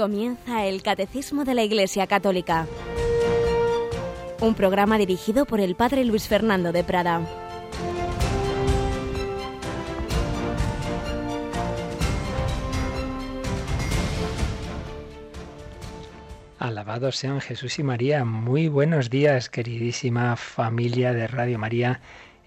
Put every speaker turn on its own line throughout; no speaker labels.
Comienza el Catecismo de la Iglesia Católica, un programa dirigido por el Padre Luis Fernando de Prada.
Alabados sean Jesús y María. Muy buenos días, queridísima familia de Radio María,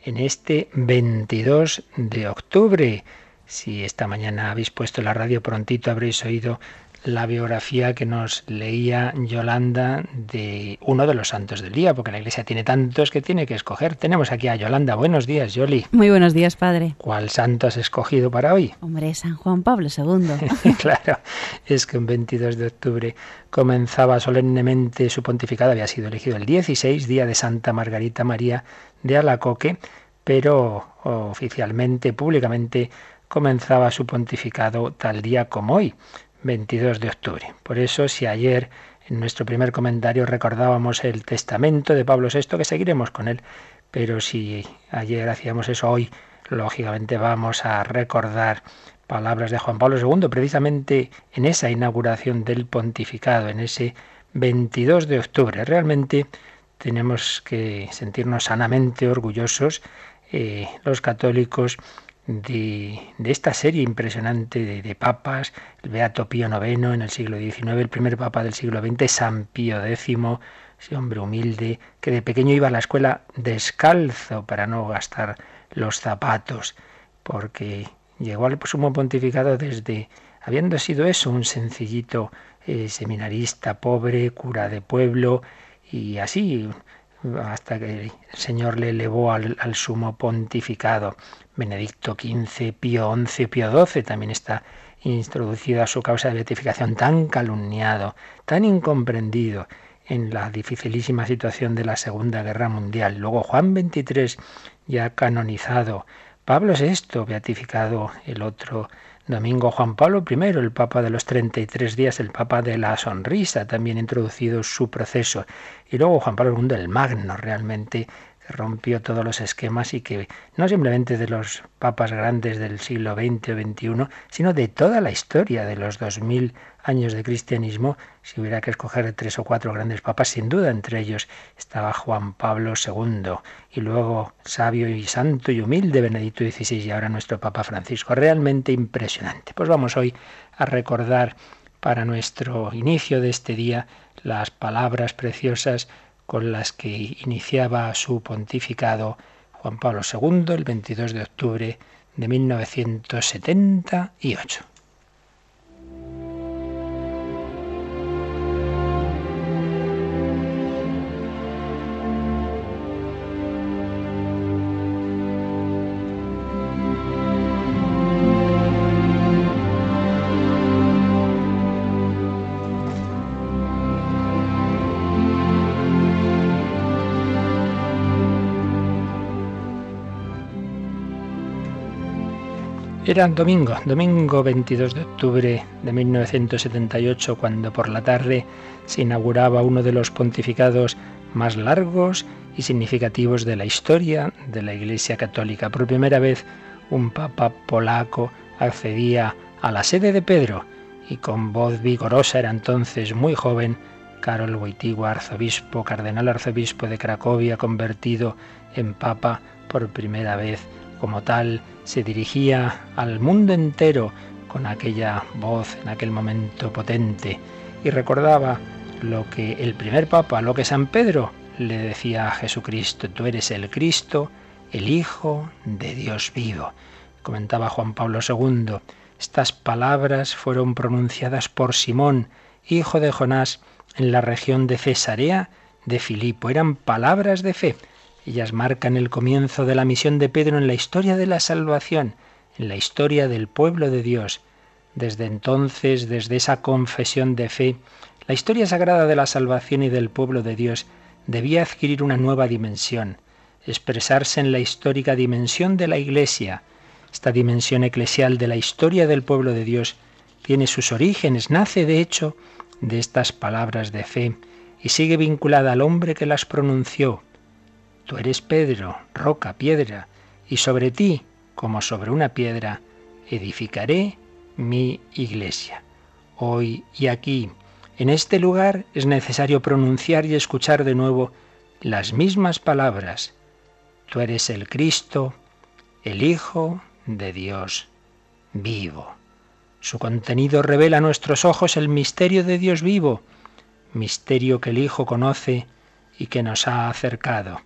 en este 22 de octubre. Si esta mañana habéis puesto la radio prontito, habréis oído la biografía que nos leía Yolanda de uno de los santos del día, porque la iglesia tiene tantos que tiene que escoger. Tenemos aquí a Yolanda. Buenos días, Yoli.
Muy buenos días, padre.
¿Cuál santo has escogido para hoy?
Hombre, San Juan Pablo II.
claro, es que un 22 de octubre comenzaba solemnemente su pontificado, había sido elegido el 16, día de Santa Margarita María de Alacoque, pero oficialmente, públicamente, comenzaba su pontificado tal día como hoy. 22 de octubre. Por eso, si ayer en nuestro primer comentario recordábamos el testamento de Pablo VI, que seguiremos con él, pero si ayer hacíamos eso hoy, lógicamente vamos a recordar palabras de Juan Pablo II, precisamente en esa inauguración del pontificado, en ese 22 de octubre. Realmente tenemos que sentirnos sanamente orgullosos eh, los católicos de, esta serie impresionante de, papas, el Beato Pío IX en el siglo XIX, el primer papa del siglo XX, San Pío X, ese hombre humilde que de pequeño iba a la escuela descalzo para no gastar los zapatos, porque llegó al sumo pontificado desde, habiendo sido eso, un sencillito eh, seminarista pobre, cura de pueblo, y así hasta que el Señor le elevó al, sumo pontificado. Benedicto XV, Pío XI, Pío XII también está introducido a su causa de beatificación, tan calumniado, tan incomprendido en la dificilísima situación de la Segunda Guerra Mundial. Luego Juan XXIII, ya canonizado. Pablo VI, beatificado el otro Domingo Juan Pablo I, el Papa de los 33 días, el Papa de la Sonrisa, también introducido su proceso. Y luego Juan Pablo II, el Magno, realmente rompió todos los esquemas y que no simplemente de los papas grandes del siglo XX o XXI, sino de toda la historia de los 2000 años de cristianismo, si hubiera que escoger tres o cuatro grandes papas, sin duda entre ellos estaba Juan Pablo II y luego sabio y santo y humilde Benedicto XVI y ahora nuestro Papa Francisco. Realmente impresionante. Pues vamos hoy a recordar para nuestro inicio de este día las palabras preciosas con las que iniciaba su pontificado Juan Pablo II el 22 de octubre de 1978. Era domingo, domingo 22 de octubre de 1978, cuando por la tarde se inauguraba uno de los pontificados más largos y significativos de la historia de la Iglesia Católica. Por primera vez un papa polaco accedía a la sede de Pedro y con voz vigorosa era entonces muy joven Karol Wojtyła, arzobispo, cardenal arzobispo de Cracovia, convertido en papa por primera vez como tal, se dirigía al mundo entero con aquella voz en aquel momento potente y recordaba lo que el primer papa, lo que San Pedro le decía a Jesucristo, tú eres el Cristo, el Hijo de Dios vivo. Comentaba Juan Pablo II, estas palabras fueron pronunciadas por Simón, hijo de Jonás, en la región de Cesarea de Filipo. Eran palabras de fe ellas marcan el comienzo de la misión de Pedro en la historia de la salvación, en la historia del pueblo de Dios. Desde entonces, desde esa confesión de fe, la historia sagrada de la salvación y del pueblo de Dios debía adquirir una nueva dimensión, expresarse en la histórica dimensión de la Iglesia. Esta dimensión eclesial de la historia del pueblo de Dios tiene sus orígenes, nace de hecho de estas palabras de fe y sigue vinculada al hombre que las pronunció, Tú eres Pedro, roca, piedra, y sobre ti, como sobre una piedra, edificaré mi iglesia. hoy y aquí. En este lugar es necesario pronunciar y escuchar de nuevo las mismas palabras. Tú eres el Cristo, el Hijo de Dios vivo. Su contenido revela a nuestros ojos el misterio de Dios vivo, misterio que el Hijo conoce y que nos ha acercado.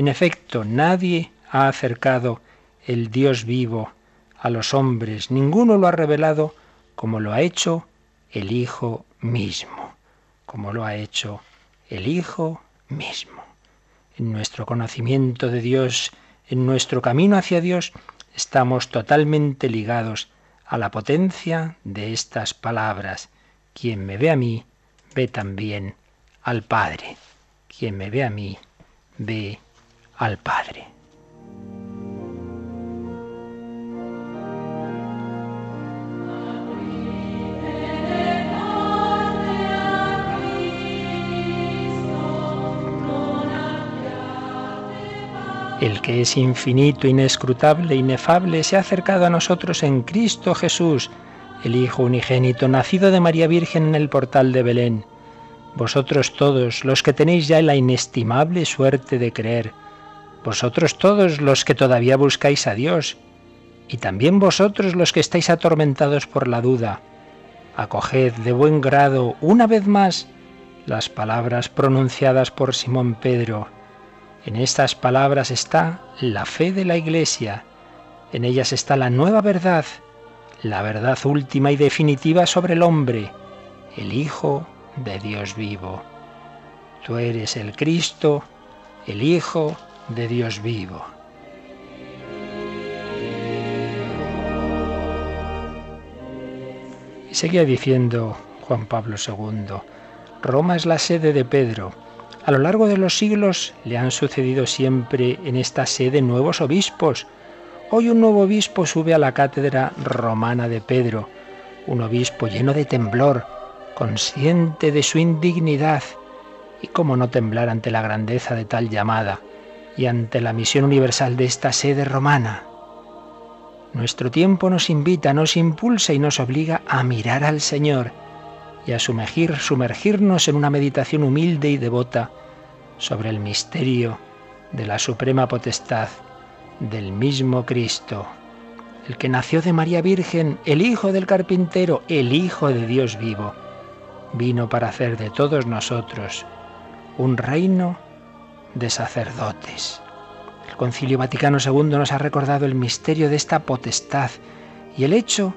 En efecto, nadie ha acercado el Dios vivo a los hombres, ninguno lo ha revelado como lo ha hecho el Hijo mismo, como lo ha hecho el Hijo mismo. En nuestro conocimiento de Dios, en nuestro camino hacia Dios, estamos totalmente ligados a la potencia de estas palabras. Quien me ve a mí, ve también al Padre. Quien me ve a mí, ve al Padre. El que es infinito, inescrutable, inefable, se ha acercado a nosotros en Cristo Jesús, el Hijo unigénito, nacido de María Virgen en el portal de Belén. Vosotros todos, los que tenéis ya la inestimable suerte de creer, vosotros todos los que todavía buscáis a Dios, y también vosotros los que estáis atormentados por la duda, acoged de buen grado una vez más las palabras pronunciadas por Simón Pedro en estas palabras está la fe de la Iglesia, en ellas está la nueva verdad, la verdad última y definitiva sobre el hombre, el Hijo de Dios vivo. Tú eres el Cristo, el Hijo de Dios vivo. Y seguía diciendo Juan Pablo II, Roma es la sede de Pedro, a lo largo de los siglos le han sucedido siempre en esta sede nuevos obispos. Hoy un nuevo obispo sube a la cátedra romana de Pedro, un obispo lleno de temblor, consciente de su indignidad. ¿Y cómo no temblar ante la grandeza de tal llamada y ante la misión universal de esta sede romana? Nuestro tiempo nos invita, nos impulsa y nos obliga a mirar al Señor y a sumergir, sumergirnos en una meditación humilde y devota sobre el misterio de la suprema potestad del mismo Cristo, el que nació de María Virgen, el Hijo del Carpintero, el Hijo de Dios vivo, vino para hacer de todos nosotros un reino de sacerdotes. El Concilio Vaticano II nos ha recordado el misterio de esta potestad y el hecho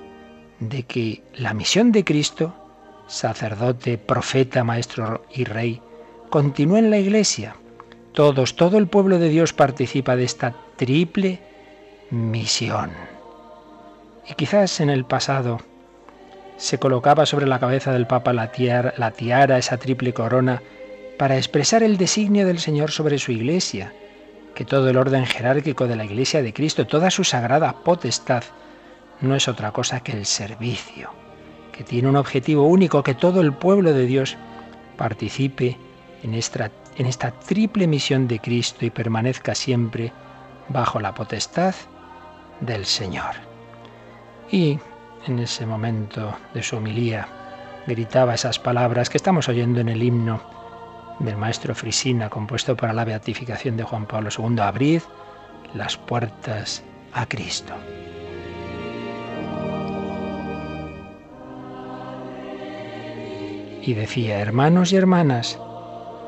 de que la misión de Cristo sacerdote, profeta, maestro y rey, continúa en la iglesia. Todos, todo el pueblo de Dios participa de esta triple misión. Y quizás en el pasado se colocaba sobre la cabeza del Papa la tiara, la tiara, esa triple corona, para expresar el designio del Señor sobre su iglesia, que todo el orden jerárquico de la iglesia de Cristo, toda su sagrada potestad, no es otra cosa que el servicio que tiene un objetivo único, que todo el pueblo de Dios participe en esta, triple misión de Cristo y permanezca siempre bajo la potestad del Señor. Y en ese momento de su homilía gritaba esas palabras que estamos oyendo en el himno del maestro Frisina, compuesto para la beatificación de Juan Pablo II, abrid las puertas a Cristo. y decía, hermanos y hermanas,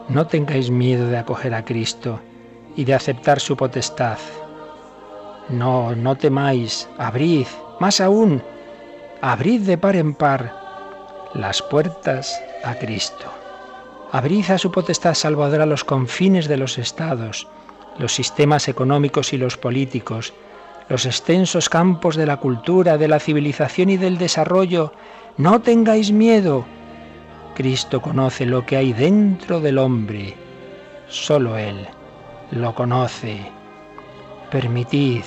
no tengáis miedo de acoger a Cristo y de aceptar su potestad. No, no temáis, abrid, más aún, abrid de par en par las puertas a Cristo. Abrid a su potestad salvadora los confines de los estados, los sistemas económicos y los políticos, los extensos campos de la cultura, de la civilización y del desarrollo. No tengáis miedo, Cristo conoce lo que hay dentro del hombre. Solo Él lo conoce. Permitid,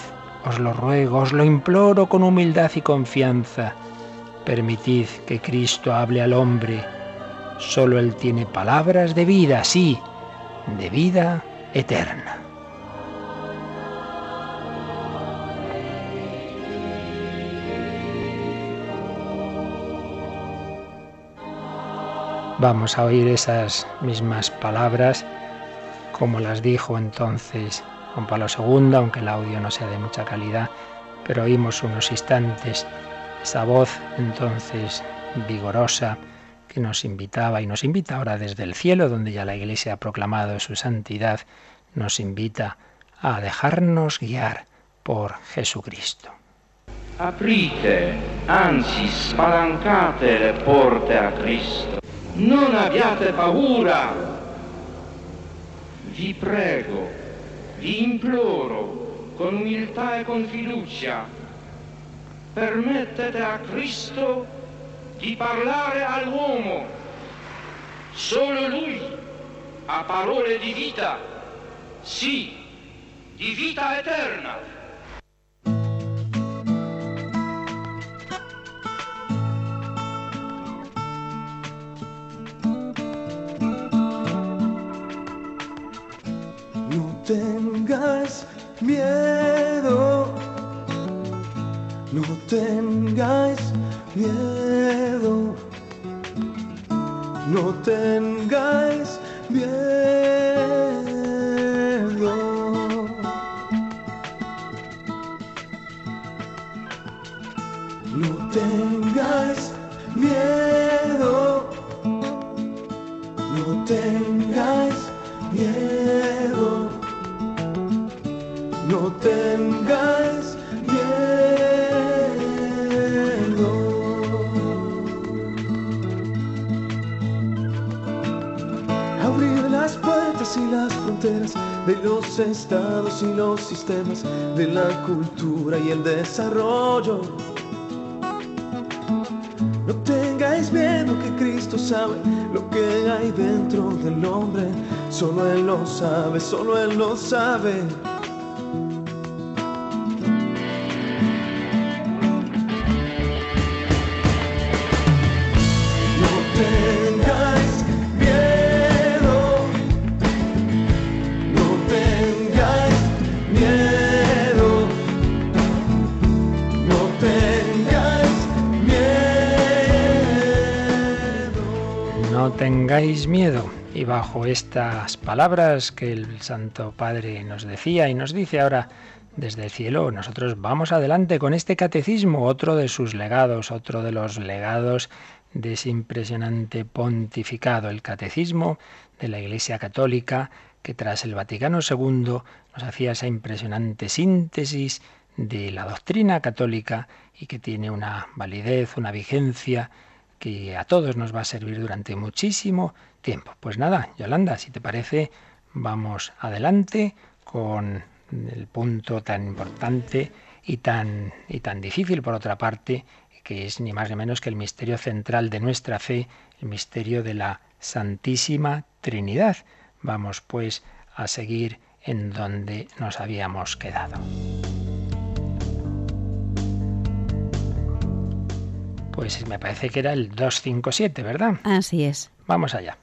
os lo ruego, os lo imploro con humildad y confianza. Permitid que Cristo hable al hombre. Solo Él tiene palabras de vida, sí, de vida eterna. Vamos a oír esas mismas palabras como las dijo entonces Juan Pablo II, aunque el audio no sea de mucha calidad, pero oímos unos instantes esa voz entonces vigorosa que nos invitaba y nos invita ahora desde el cielo, donde ya la Iglesia ha proclamado su santidad, nos invita a dejarnos guiar por Jesucristo.
Aprite, anzi spalancate le porte a Cristo. Non abbiate paura. Vi prego, vi imploro, con umiltà e con fiducia, permettete a Cristo di parlare all'uomo. Solo Lui ha parole di vita, sì, di vita eterna.
tengas miedo, no tengáis miedo, no tengáis de los estados y los sistemas de la cultura y el desarrollo. No tengáis miedo que Cristo sabe lo que hay dentro del hombre. Solo Él lo sabe, solo Él lo sabe.
Tengáis miedo. Y bajo estas palabras que el Santo Padre nos decía y nos dice ahora desde el cielo, nosotros vamos adelante con este catecismo, otro de sus legados, otro de los legados de ese impresionante pontificado, el catecismo de la Iglesia Católica, que tras el Vaticano II nos hacía esa impresionante síntesis de la doctrina católica y que tiene una validez, una vigencia que a todos nos va a servir durante muchísimo tiempo. Pues nada, Yolanda, si te parece, vamos adelante con el punto tan importante y tan, y tan difícil, por otra parte, que es ni más ni menos que el misterio central de nuestra fe, el misterio de la Santísima Trinidad. Vamos pues a seguir en donde nos habíamos quedado. Pues me parece que era el 257, ¿verdad?
Así es.
Vamos allá.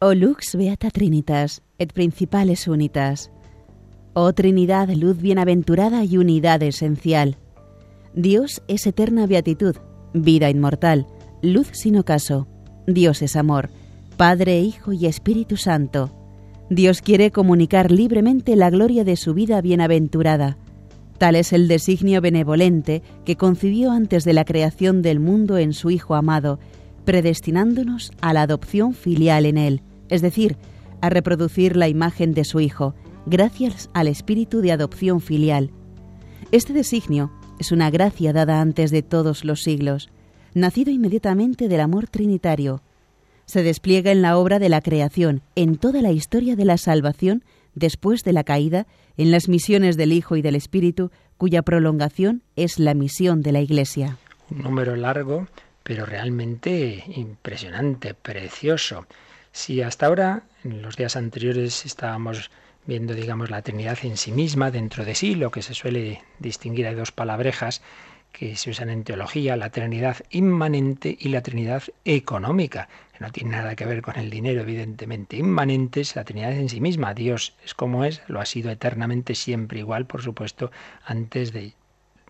O lux beata trinitas, et principales unitas. Oh Trinidad, luz bienaventurada y unidad esencial. Dios es eterna beatitud, vida inmortal, luz sin ocaso. Dios es amor, Padre, Hijo y Espíritu Santo. Dios quiere comunicar libremente la gloria de su vida bienaventurada Tal es el designio benevolente que concibió antes de la creación del mundo en su Hijo amado, predestinándonos a la adopción filial en Él, es decir, a reproducir la imagen de su Hijo, gracias al espíritu de adopción filial. Este designio es una gracia dada antes de todos los siglos, nacido inmediatamente del amor trinitario. Se despliega en la obra de la creación, en toda la historia de la salvación después de la caída en las misiones del Hijo y del Espíritu, cuya prolongación es la misión de la Iglesia.
Un número largo, pero realmente impresionante, precioso. Si hasta ahora, en los días anteriores, estábamos viendo, digamos, la Trinidad en sí misma, dentro de sí, lo que se suele distinguir, hay dos palabrejas que se usan en teología, la Trinidad inmanente y la Trinidad económica no tiene nada que ver con el dinero, evidentemente. Inmanente es la Trinidad en sí misma. Dios es como es, lo ha sido eternamente siempre igual, por supuesto, antes de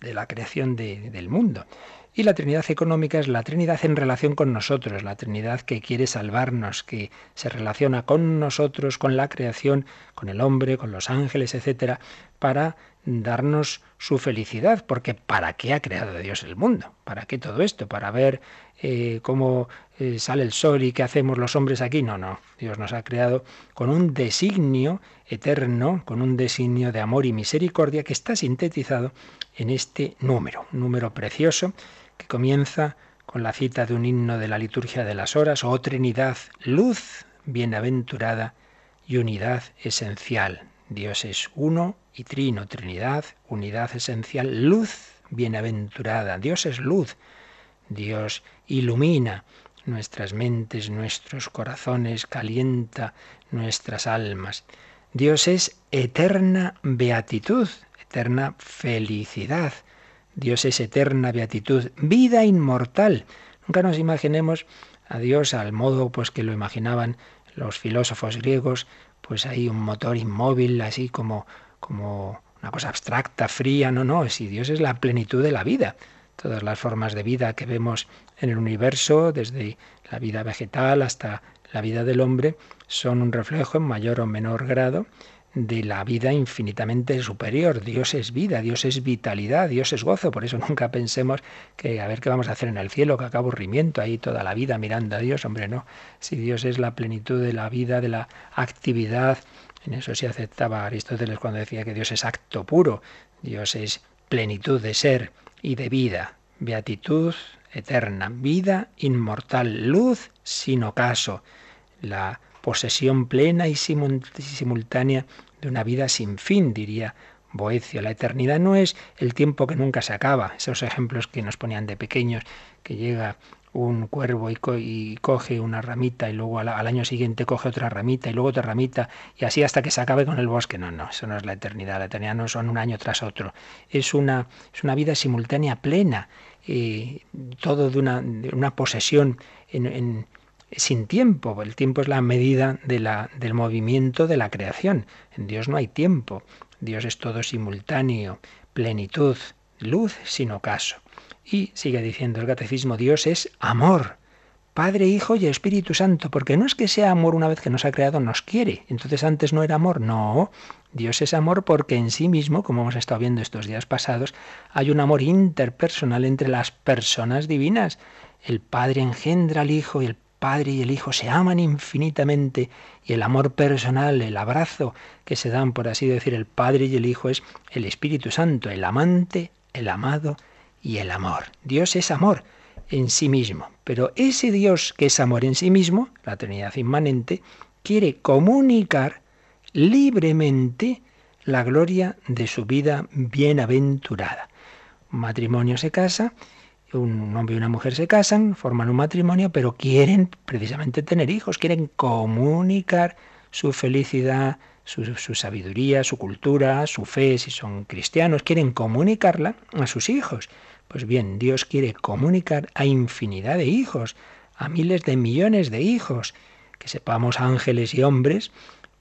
de la creación del mundo. Y la Trinidad económica es la Trinidad en relación con nosotros, la Trinidad que quiere salvarnos, que se relaciona con nosotros, con la creación, con el hombre, con los ángeles, etcétera, para darnos su felicidad, porque ¿para qué ha creado Dios el mundo? ¿Para qué todo esto? ¿Para ver eh, cómo eh, sale el sol y qué hacemos los hombres aquí? No, no, Dios nos ha creado con un designio eterno, con un designio de amor y misericordia que está sintetizado en este número, un número precioso que comienza con la cita de un himno de la liturgia de las horas, oh Trinidad, luz bienaventurada y unidad esencial. Dios es uno y trino, Trinidad, unidad esencial, luz bienaventurada. Dios es luz. Dios ilumina nuestras mentes, nuestros corazones, calienta nuestras almas. Dios es eterna beatitud, eterna felicidad. Dios es eterna beatitud, vida inmortal. Nunca nos imaginemos a Dios al modo pues que lo imaginaban los filósofos griegos, pues hay un motor inmóvil, así como, como una cosa abstracta, fría. No, no, si Dios es la plenitud de la vida. Todas las formas de vida que vemos en el universo, desde la vida vegetal hasta la vida del hombre, son un reflejo en mayor o menor grado de la vida infinitamente superior. Dios es vida, Dios es vitalidad, Dios es gozo. Por eso nunca pensemos que a ver qué vamos a hacer en el cielo, que acá aburrimiento ahí toda la vida mirando a Dios. Hombre, no. Si Dios es la plenitud de la vida, de la actividad, en eso sí aceptaba Aristóteles cuando decía que Dios es acto puro. Dios es plenitud de ser y de vida, beatitud eterna, vida inmortal, luz sin ocaso, la posesión plena y simultánea de una vida sin fin, diría Boecio. La eternidad no es el tiempo que nunca se acaba. Esos ejemplos que nos ponían de pequeños, que llega un cuervo y, coge una ramita y luego al, año siguiente coge otra ramita y luego otra ramita y así hasta que se acabe con el bosque. No, no, eso no es la eternidad. La eternidad no son un año tras otro. Es una, es una vida simultánea plena, eh, todo de una, una posesión en, sin tiempo. El tiempo es la medida de la, del movimiento de la creación. En Dios no hay tiempo. Dios es todo simultáneo, plenitud, luz sin ocaso. Y sigue diciendo el catecismo, Dios es amor. Padre, Hijo y Espíritu Santo, porque no es que sea amor una vez que nos ha creado, nos quiere. Entonces antes no era amor, no. Dios es amor porque en sí mismo, como hemos estado viendo estos días pasados, hay un amor interpersonal entre las personas divinas. El Padre engendra al Hijo y el Padre y el Hijo se aman infinitamente y el amor personal, el abrazo que se dan, por así decir, el Padre y el Hijo es el Espíritu Santo, el amante, el amado y el amor. Dios es amor en sí mismo, pero ese Dios que es amor en sí mismo, la Trinidad inmanente, quiere comunicar libremente la gloria de su vida bienaventurada. Un matrimonio se casa, un hombre y una mujer se casan, forman un matrimonio, pero quieren precisamente tener hijos, quieren comunicar su felicidad, su, su, sabiduría, su cultura, su fe, si son cristianos, quieren comunicarla a sus hijos. Pues bien, Dios quiere comunicar a infinidad de hijos, a miles de millones de hijos, que sepamos ángeles y hombres,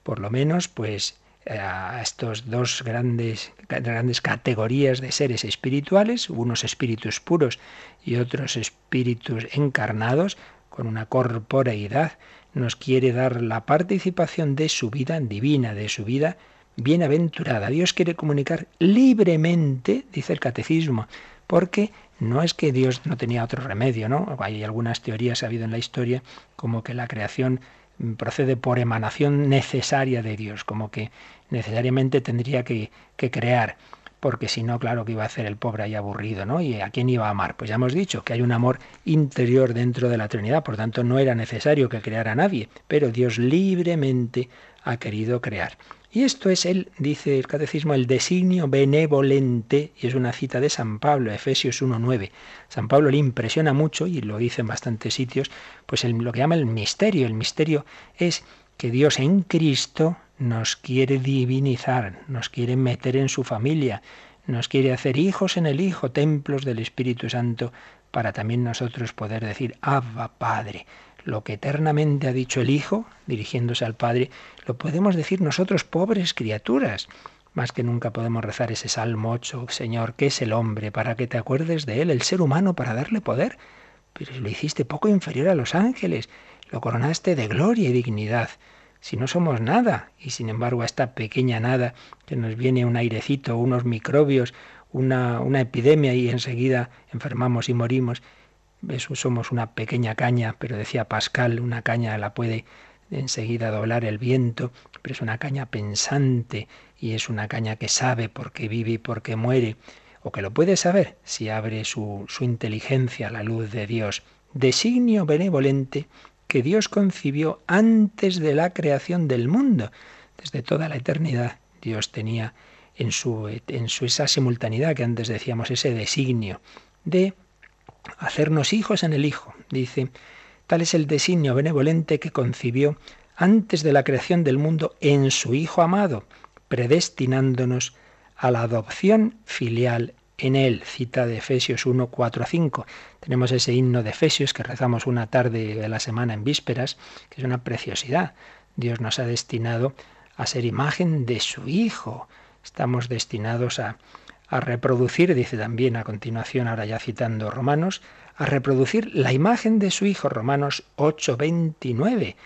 por lo menos, pues a estos dos grandes, grandes categorías de seres espirituales, unos espíritus puros y otros espíritus encarnados, con una corporeidad, nos quiere dar la participación de su vida divina, de su vida bienaventurada. Dios quiere comunicar libremente, dice el catecismo, porque no es que Dios no tenía otro remedio, ¿no? Hay algunas teorías ha habido en la historia como que la creación procede por emanación necesaria de Dios, como que necesariamente tendría que, que crear, porque si no, claro que iba a hacer el pobre ahí aburrido, ¿no? ¿Y a quién iba a amar? Pues ya hemos dicho que hay un amor interior dentro de la Trinidad, por tanto no era necesario que creara a nadie, pero Dios libremente ha querido crear. Y esto es el, dice el catecismo, el designio benevolente, y es una cita de San Pablo, Efesios 1.9. San Pablo le impresiona mucho, y lo dice en bastantes sitios, pues lo que llama el misterio. El misterio es que Dios en Cristo nos quiere divinizar, nos quiere meter en su familia, nos quiere hacer hijos en el Hijo, templos del Espíritu Santo, para también nosotros poder decir, Abba Padre lo que eternamente ha dicho el Hijo, dirigiéndose al Padre, lo podemos decir nosotros, pobres criaturas. Más que nunca podemos rezar ese Salmo 8, Señor, ¿qué es el hombre para que te acuerdes de él, el ser humano para darle poder? Pero lo hiciste poco inferior a los ángeles, lo coronaste de gloria y dignidad. Si no somos nada, y sin embargo a esta pequeña nada que nos viene un airecito, unos microbios, una, una epidemia y enseguida enfermamos y morimos, eso somos una pequeña caña, pero decía Pascal, una caña la puede enseguida doblar el viento, pero es una caña pensante y es una caña que sabe por qué vive y por qué muere, o que lo puede saber si abre su, su inteligencia a la luz de Dios. Designio benevolente que Dios concibió antes de la creación del mundo. Desde toda la eternidad Dios tenía en su, en su esa simultaneidad que antes decíamos, ese designio de hacernos hijos en el Hijo. Dice, tal es el designio benevolente que concibió antes de la creación del mundo en su Hijo amado, predestinándonos a la adopción filial en él. Cita de Efesios 1, 4 a 5. Tenemos ese himno de Efesios que rezamos una tarde de la semana en vísperas, que es una preciosidad. Dios nos ha destinado a ser imagen de su Hijo. Estamos destinados a, a reproducir, dice también a continuación, ahora ya citando Romanos, a reproducir la imagen de su Hijo, Romanos 8, 29.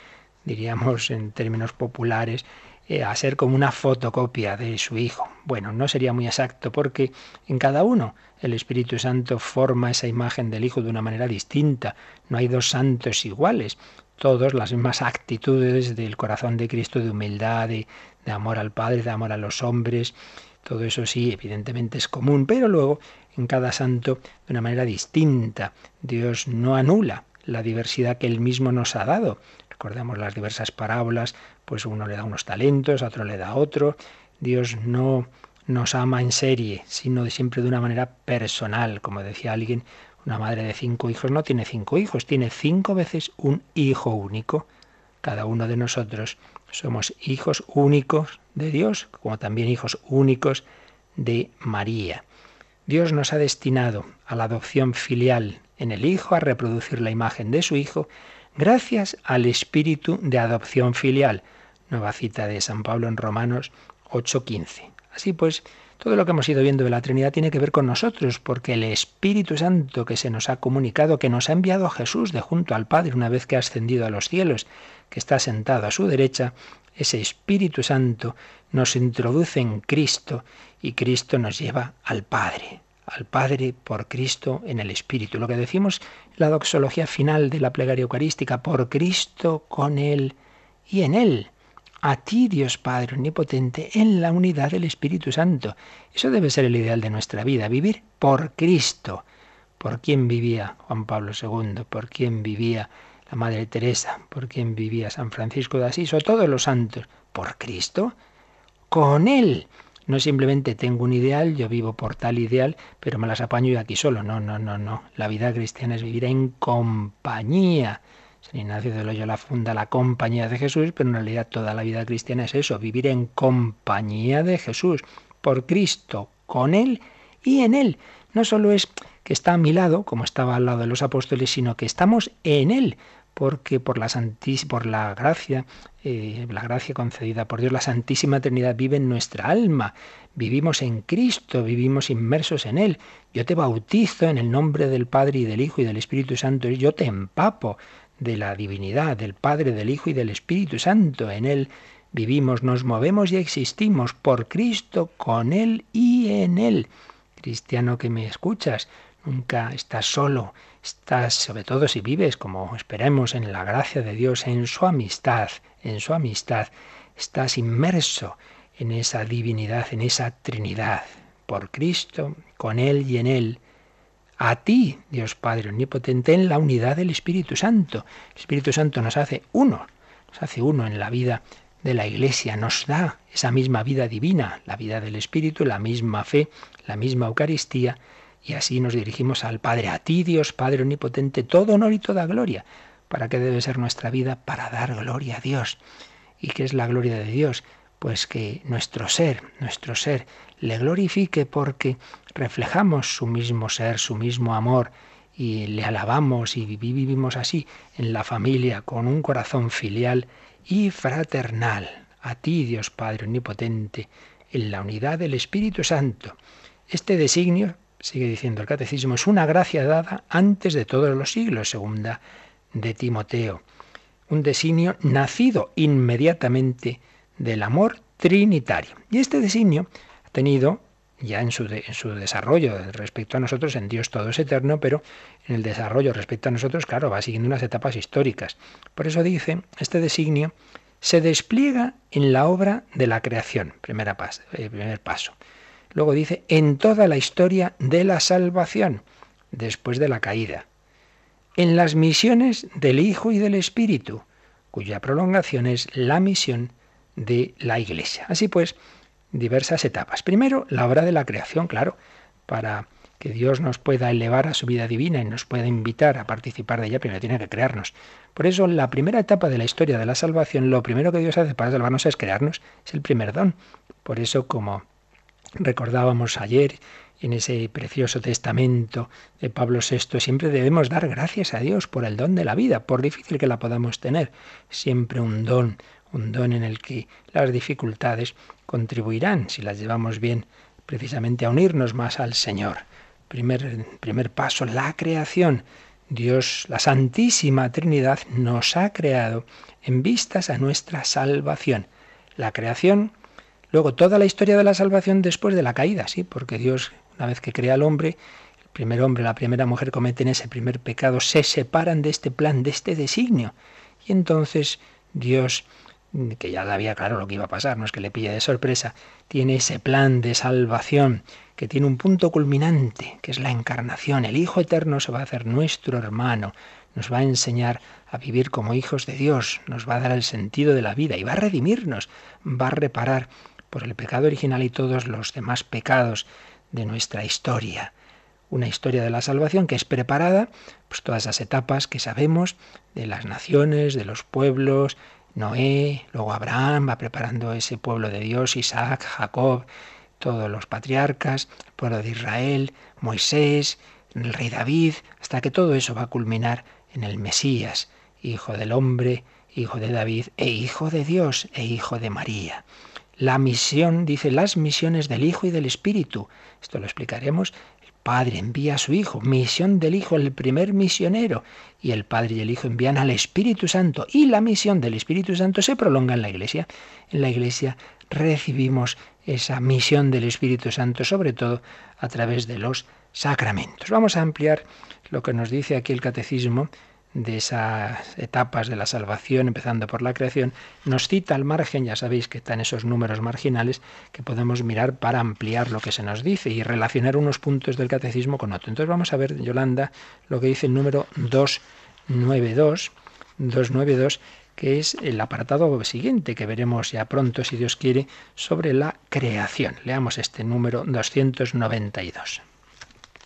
Diríamos en términos populares, eh, a ser como una fotocopia de su Hijo. Bueno, no sería muy exacto porque en cada uno el Espíritu Santo forma esa imagen del Hijo de una manera distinta. No hay dos santos iguales. Todos las mismas actitudes del corazón de Cristo, de humildad, de amor al Padre, de amor a los hombres. Todo eso sí, evidentemente es común, pero luego en cada santo de una manera distinta. Dios no anula la diversidad que Él mismo nos ha dado. Recordemos las diversas parábolas, pues uno le da unos talentos, otro le da otro. Dios no nos ama en serie, sino siempre de una manera personal. Como decía alguien, una madre de cinco hijos no tiene cinco hijos, tiene cinco veces un hijo único. Cada uno de nosotros somos hijos únicos de Dios, como también hijos únicos de María. Dios nos ha destinado a la adopción filial en el Hijo, a reproducir la imagen de su Hijo, gracias al espíritu de adopción filial. Nueva cita de San Pablo en Romanos 8:15. Así pues, todo lo que hemos ido viendo de la Trinidad tiene que ver con nosotros, porque el Espíritu Santo que se nos ha comunicado, que nos ha enviado a Jesús de junto al Padre una vez que ha ascendido a los cielos, que está sentado a su derecha, ese Espíritu Santo nos introduce en Cristo y Cristo nos lleva al Padre al Padre por Cristo en el Espíritu. Lo que decimos la doxología final de la plegaria eucarística, por Cristo, con Él y en Él. A ti, Dios Padre Omnipotente, en la unidad del Espíritu Santo. Eso debe ser el ideal de nuestra vida, vivir por Cristo. ¿Por quién vivía Juan Pablo II? ¿Por quién vivía la Madre Teresa? ¿Por quién vivía San Francisco de Asís o todos los santos? ¿Por Cristo? Con Él. No simplemente tengo un ideal, yo vivo por tal ideal, pero me las apaño yo aquí solo. No, no, no, no. La vida cristiana es vivir en compañía. San Ignacio de Loyola funda la compañía de Jesús, pero en realidad toda la vida cristiana es eso, vivir en compañía de Jesús, por Cristo, con Él y en Él. No solo es que está a mi lado, como estaba al lado de los apóstoles, sino que estamos en Él porque por la, por la gracia, eh, la gracia concedida por Dios, la Santísima Trinidad vive en nuestra alma. Vivimos en Cristo, vivimos inmersos en Él. Yo te bautizo en el nombre del Padre y del Hijo y del Espíritu Santo. Yo te empapo de la divinidad, del Padre, del Hijo y del Espíritu Santo. En Él vivimos, nos movemos y existimos por Cristo, con Él y en Él. Cristiano que me escuchas, nunca estás solo Estás, sobre todo si vives, como esperemos, en la gracia de Dios, en su amistad, en su amistad, estás inmerso en esa divinidad, en esa Trinidad, por Cristo, con Él y en Él. A ti, Dios Padre Omnipotente, en la unidad del Espíritu Santo. El Espíritu Santo nos hace uno, nos hace uno en la vida de la Iglesia, nos da esa misma vida divina, la vida del Espíritu, la misma fe, la misma Eucaristía, y así nos dirigimos al Padre, a ti Dios Padre Omnipotente, todo honor y toda gloria. ¿Para qué debe ser nuestra vida? Para dar gloria a Dios. ¿Y qué es la gloria de Dios? Pues que nuestro ser, nuestro ser, le glorifique porque reflejamos su mismo ser, su mismo amor, y le alabamos y vivimos así en la familia con un corazón filial y fraternal. A ti, Dios Padre Omnipotente, en la unidad del Espíritu Santo. Este designio, sigue diciendo el catecismo, es una gracia dada antes de todos los siglos, segunda de Timoteo. Un designio nacido inmediatamente del amor trinitario. Y este designio ha tenido ya en su, en su desarrollo respecto a nosotros, en Dios todo es eterno, pero en el desarrollo respecto a nosotros, claro, va siguiendo unas etapas históricas. Por eso dice, este designio se despliega en la obra de la creación, primera pas, eh, primer paso. Luego dice, en toda la historia de la salvación, después de la caída. En las misiones del Hijo y del Espíritu, cuya prolongación es la misión de la Iglesia. Así pues, diversas etapas. Primero, la obra de la creación, claro, para que Dios nos pueda elevar a su vida divina y nos pueda invitar a participar de ella, primero tiene que crearnos. Por eso, la primera etapa de la historia de la salvación, lo primero que Dios hace para salvarnos es crearnos, es el primer don. Por eso, como recordábamos ayer en ese precioso testamento de Pablo VI, siempre debemos dar gracias a Dios por el don de la vida, por difícil que la podamos tener. Siempre un don, un don en el que las dificultades contribuirán, si las llevamos bien, precisamente a unirnos más al Señor. Primer, primer paso, la creación. Dios, la Santísima Trinidad, nos ha creado en vistas a nuestra salvación. La creación, luego toda la historia de la salvación después de la caída, sí, porque Dios, una vez que crea al hombre, el primer hombre, la primera mujer cometen ese primer pecado, se separan de este plan, de este designio. Y entonces Dios que ya sabía claro lo que iba a pasar, no es que le pille de sorpresa, tiene ese plan de salvación que tiene un punto culminante, que es la encarnación. El Hijo Eterno se va a hacer nuestro hermano, nos va a enseñar a vivir como hijos de Dios, nos va a dar el sentido de la vida y va a redimirnos, va a reparar por el pecado original y todos los demás pecados de nuestra historia. Una historia de la salvación que es preparada, pues todas esas etapas que sabemos de las naciones, de los pueblos, Noé, luego Abraham va preparando ese pueblo de Dios, Isaac, Jacob, todos los patriarcas, el pueblo de Israel, Moisés, el rey David, hasta que todo eso va a culminar en el Mesías, hijo del hombre, hijo de David e hijo de Dios e hijo de María. La misión, dice, las misiones del Hijo y del Espíritu. Esto lo explicaremos Padre envía a su Hijo, misión del Hijo, el primer misionero, y el Padre y el Hijo envían al Espíritu Santo, y la misión del Espíritu Santo se prolonga en la Iglesia. En la Iglesia recibimos esa misión del Espíritu Santo, sobre todo a través de los sacramentos. Vamos a ampliar lo que nos dice aquí el Catecismo de esas etapas de la salvación, empezando por la creación, nos cita al margen, ya sabéis que están esos números marginales que podemos mirar para ampliar lo que se nos dice y relacionar unos puntos del catecismo con otro. Entonces vamos a ver, Yolanda, lo que dice el número 292, 292, que es el apartado siguiente que veremos ya pronto, si Dios quiere, sobre la creación. Leamos este número 292.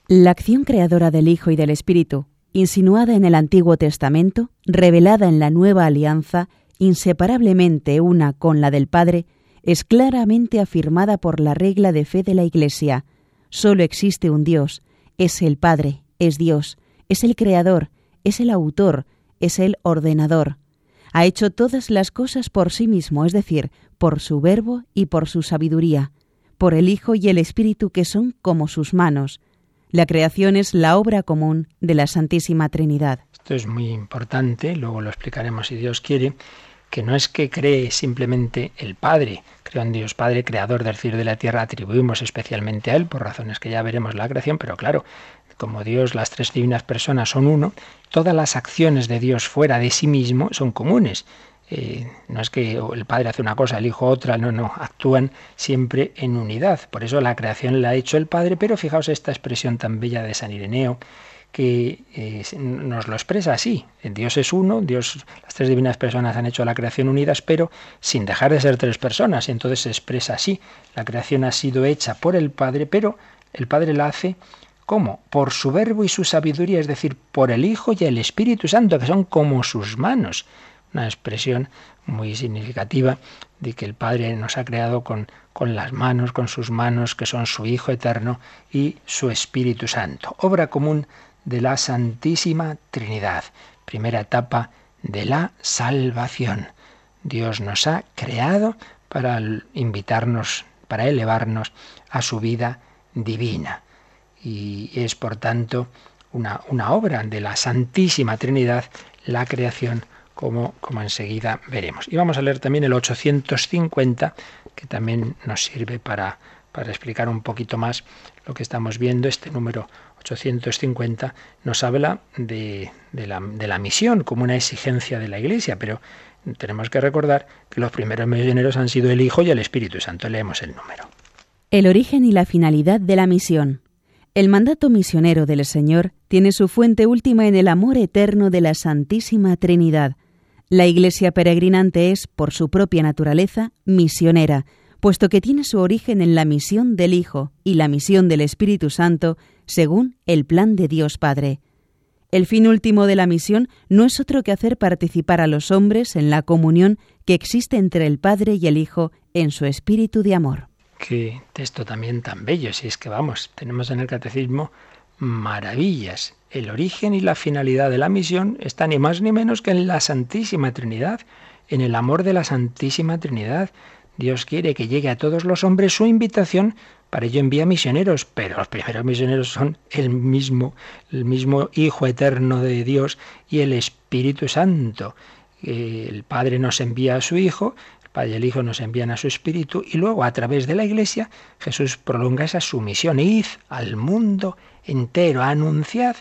La acción creadora del Hijo y del Espíritu insinuada en el Antiguo Testamento, revelada en la Nueva Alianza, inseparablemente una con la del Padre, es claramente afirmada por la regla de fe de la Iglesia. Solo existe un Dios, es el Padre, es Dios, es el Creador, es el Autor, es el Ordenador. Ha hecho todas las cosas por sí mismo, es decir, por su verbo y por su sabiduría, por el Hijo y el Espíritu que son como sus manos, la creación es la obra común de la Santísima Trinidad.
Esto es muy importante, luego lo explicaremos si Dios quiere, que no es que cree simplemente el Padre, creo en Dios Padre, creador del cielo y de la tierra, atribuimos especialmente a Él, por razones que ya veremos la creación, pero claro, como Dios, las tres divinas personas son uno, todas las acciones de Dios fuera de sí mismo son comunes. No es que el padre hace una cosa, el hijo otra, no, no, actúan siempre en unidad. Por eso la creación la ha hecho el padre, pero fijaos esta expresión tan bella de San Ireneo que eh, nos lo expresa así. Dios es uno, Dios, las tres divinas personas han hecho la creación unidas, pero sin dejar de ser tres personas. Y entonces se expresa así. La creación ha sido hecha por el Padre, pero el Padre la hace ¿Cómo? Por su verbo y su sabiduría, es decir, por el Hijo y el Espíritu Santo, que son como sus manos una expresión muy significativa de que el Padre nos ha creado con, con las manos, con sus manos, que son su Hijo eterno y su Espíritu Santo. Obra común de la Santísima Trinidad. Primera etapa de la salvación. Dios nos ha creado para invitarnos para elevarnos a su vida divina. Y es, por tanto, una, una obra de la Santísima Trinidad la creación, como, como enseguida veremos. Y vamos a leer también el 850, que también nos sirve para, para explicar un poquito más lo que estamos viendo. Este número 850 nos habla de, de, la, de, la, misión como una exigencia de la Iglesia, pero tenemos que recordar que los primeros misioneros han sido el Hijo y el Espíritu Santo. Leemos el número.
El origen y la finalidad de la misión. El mandato misionero del Señor tiene su fuente última en el amor eterno de la Santísima Trinidad. La Iglesia peregrinante es, por su propia naturaleza, misionera, puesto que tiene su origen en la misión del Hijo y la misión del Espíritu Santo, según el plan de Dios Padre. El fin último de la misión no es otro que hacer participar a los hombres en la comunión que existe entre el Padre y el Hijo en su espíritu de amor.
Qué texto también tan bello, si es que vamos, tenemos en el catecismo maravillas. El origen y la finalidad de la misión está ni más ni menos que en la Santísima Trinidad, en el amor de la Santísima Trinidad. Dios quiere que llegue a todos los hombres su invitación, para ello envía misioneros, pero los primeros misioneros son el mismo, el mismo Hijo eterno de Dios y el Espíritu Santo. El Padre nos envía a su Hijo, el Padre y el Hijo nos envían a su Espíritu y luego a través de la Iglesia Jesús prolonga esa sumisión. Id al mundo entero, anunciad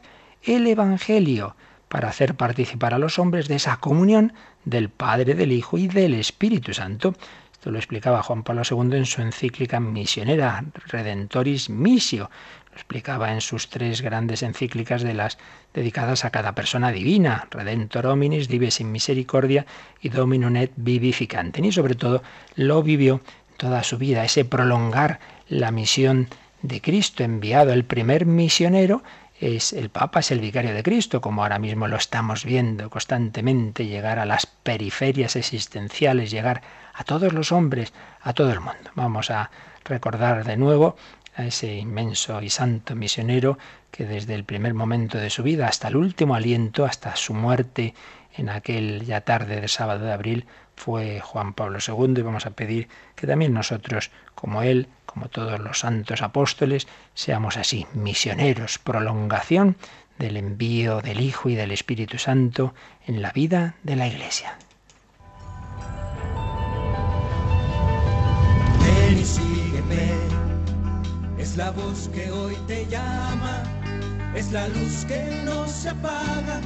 el Evangelio para hacer participar a los hombres de esa comunión del Padre, del Hijo y del Espíritu Santo. Esto lo explicaba Juan Pablo II en su encíclica misionera, Redentoris Missio. Lo explicaba en sus tres grandes encíclicas de las dedicadas a cada persona divina, Redentor hominis, Dives in misericordia y Dominum et vivificante. Y sobre todo lo vivió toda su vida, ese prolongar la misión de Cristo enviado, el primer misionero es el Papa es el vicario de Cristo, como ahora mismo lo estamos viendo constantemente, llegar a las periferias existenciales, llegar a todos los hombres, a todo el mundo. Vamos a recordar de nuevo a ese inmenso y santo misionero que desde el primer momento de su vida hasta el último aliento, hasta su muerte en aquel ya tarde de sábado de abril, fue Juan Pablo II y vamos a pedir que también nosotros, como él, como todos los santos apóstoles, seamos así, misioneros, prolongación del envío del Hijo y del Espíritu Santo en la vida de la Iglesia.
Ven y sígueme, es la voz que hoy te llama, es la luz que no se apaga,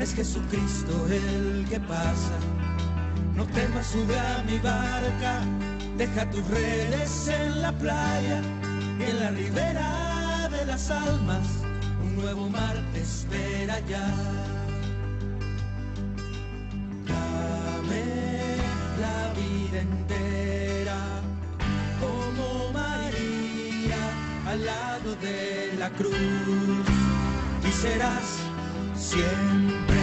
es Jesucristo el que pasa no temas, sube a mi barca, deja tus redes en la playa en la ribera de las almas. Un nuevo mar te espera ya. Dame la vida entera como María al lado de la cruz. Y serás siempre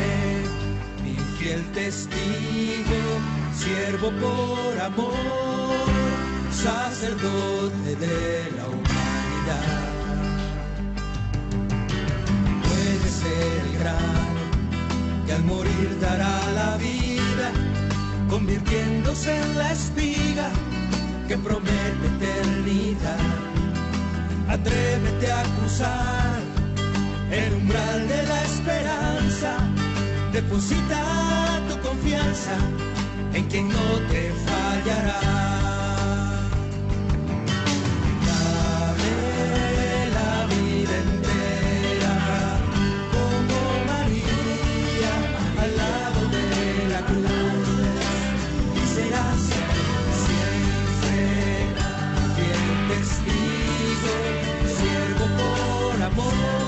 fiel testigo, siervo por amor, sacerdote de la humanidad. Puede ser el gran que al morir dará la vida, convirtiéndose en la espiga que promete eternidad. Atrévete a cruzar el umbral de la esperanza Deposita tu confianza en quien no te fallará,
la
de la vida entera como María al lado de la cruz y serás siempre que estiro siervo por amor.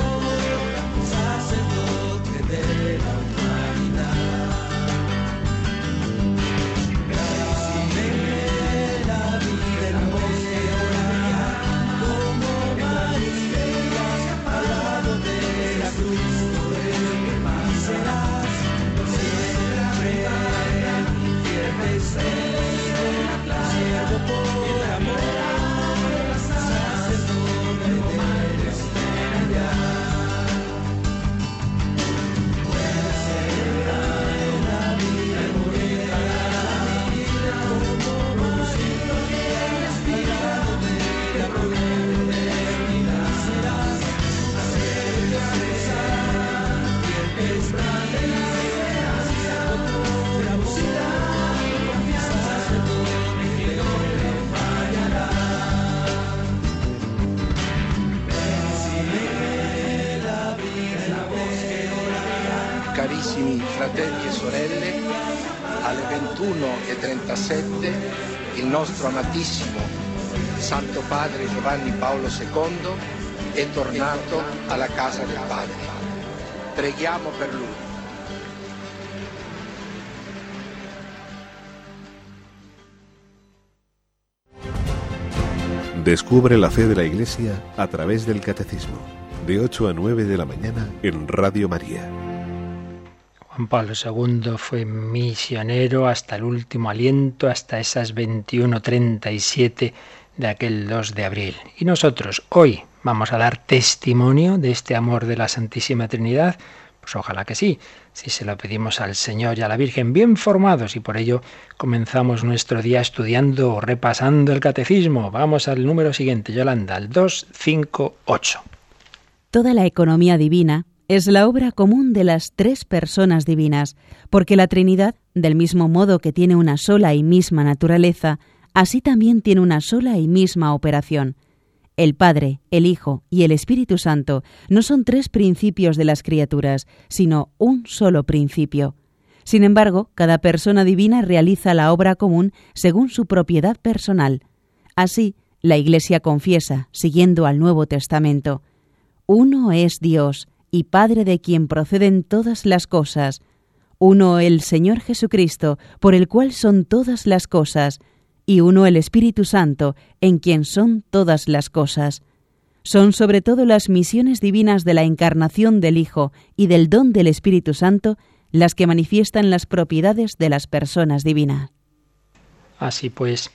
Il nostro amatissimo Santo Padre Giovanni Paolo II è tornato alla casa del Padre. Preghiamo per lui.
Descubre la fe de la Iglesia a través del Catecismo, de 8 a 9 de la mañana en Radio María.
Juan Pablo II fue misionero hasta el último aliento, hasta esas 21.37 de aquel 2 de abril. Y nosotros hoy vamos a dar testimonio de este amor de la Santísima Trinidad. Pues ojalá que sí, si se lo pedimos al Señor y a la Virgen bien formados y por ello comenzamos nuestro día estudiando o repasando el catecismo. Vamos al número siguiente, Yolanda, al 258.
Toda la economía divina es la obra común de las tres personas divinas, porque la Trinidad, del mismo modo que tiene una sola y misma naturaleza, así también tiene una sola y misma operación. El Padre, el Hijo y el Espíritu Santo no son tres principios de las criaturas, sino un solo principio. Sin embargo, cada persona divina realiza la obra común según su propiedad personal. Así, la Iglesia confiesa, siguiendo al Nuevo Testamento, Uno es Dios, y Padre de quien proceden todas las cosas, uno el Señor Jesucristo, por el cual son todas las cosas, y uno el Espíritu Santo, en quien son todas las cosas. Son sobre todo las misiones divinas de la encarnación del Hijo y del don del Espíritu Santo las que manifiestan las propiedades de las personas divinas.
Así pues,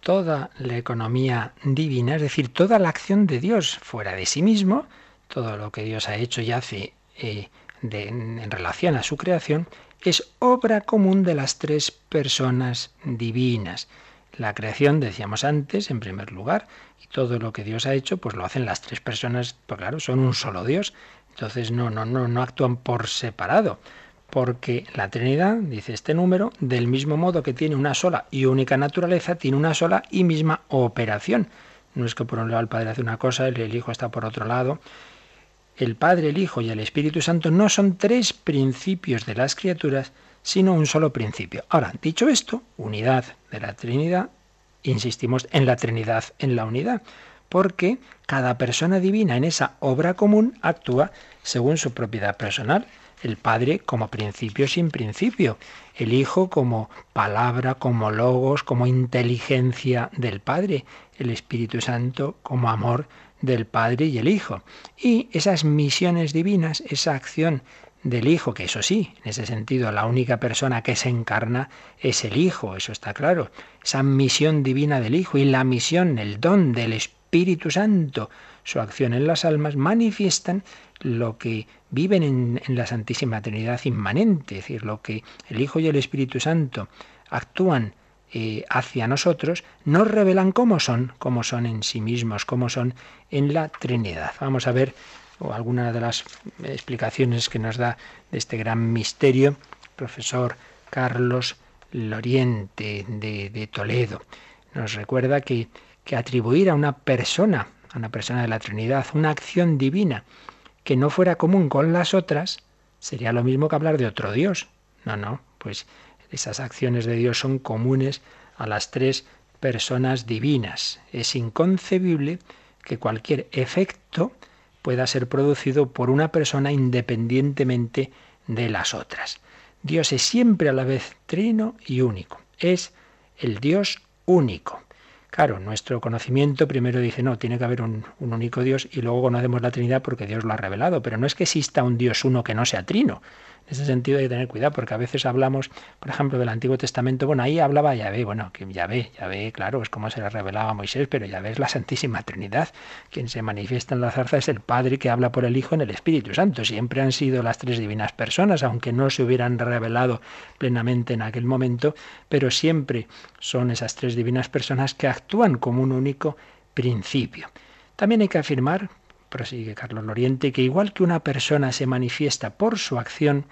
toda la economía divina, es decir, toda la acción de Dios fuera de sí mismo, todo lo que Dios ha hecho y hace eh, en relación a su creación, es obra común de las tres personas divinas. La creación, decíamos antes, en primer lugar, y todo lo que Dios ha hecho, pues lo hacen las tres personas, pues claro, son un solo Dios. Entonces no, no, no, no actúan por separado. Porque la Trinidad, dice este número, del mismo modo que tiene una sola y única naturaleza, tiene una sola y misma operación. No es que por un lado el Padre hace una cosa, el Hijo está por otro lado. El Padre, el Hijo y el Espíritu Santo no son tres principios de las criaturas, sino un solo principio. Ahora, dicho esto, unidad de la Trinidad, insistimos en la Trinidad, en la unidad, porque cada persona divina en esa obra común actúa según su propiedad personal. El Padre como principio sin principio, el Hijo como palabra, como logos, como inteligencia del Padre, el Espíritu Santo como amor del Padre y el Hijo. Y esas misiones divinas, esa acción del Hijo, que eso sí, en ese sentido la única persona que se encarna es el Hijo, eso está claro. Esa misión divina del Hijo y la misión, el don del Espíritu Santo, su acción en las almas, manifiestan lo que viven en, la Santísima Trinidad inmanente, es decir, lo que el Hijo y el Espíritu Santo actúan eh, hacia nosotros, nos revelan cómo son, cómo son en sí mismos, cómo son en la Trinidad. Vamos a ver o alguna de las explicaciones que nos da de este gran misterio, profesor Carlos Loriente de, de Toledo. Nos recuerda que, que atribuir a una persona, a una persona de la Trinidad, una acción divina que no fuera común con las otras, sería lo mismo que hablar de otro Dios. No, no, pues esas acciones de Dios son comunes a las tres personas divinas. Es inconcebible que cualquier efecto pueda ser producido por una persona independientemente de las otras. Dios es siempre a la vez trino y único. Es el Dios único. Claro, nuestro conocimiento primero dice, no, tiene que haber un, un, único Dios y luego conocemos la Trinidad porque Dios lo ha revelado, pero no es que exista un Dios uno que no sea trino, en ese sentido hay que tener cuidado, porque a veces hablamos, por ejemplo, del Antiguo Testamento, bueno, ahí hablaba Yahvé, bueno, que Yahvé, Yahvé, claro, es como se le revelaba a Moisés, pero Yahvé es la Santísima Trinidad. Quien se manifiesta en la zarza es el Padre que habla por el Hijo en el Espíritu Santo. Siempre han sido las tres divinas personas, aunque no se hubieran revelado plenamente en aquel momento, pero siempre son esas tres divinas personas que actúan como un único principio. También hay que afirmar prosigue Carlos Loriente, que igual que una persona se manifiesta por su acción,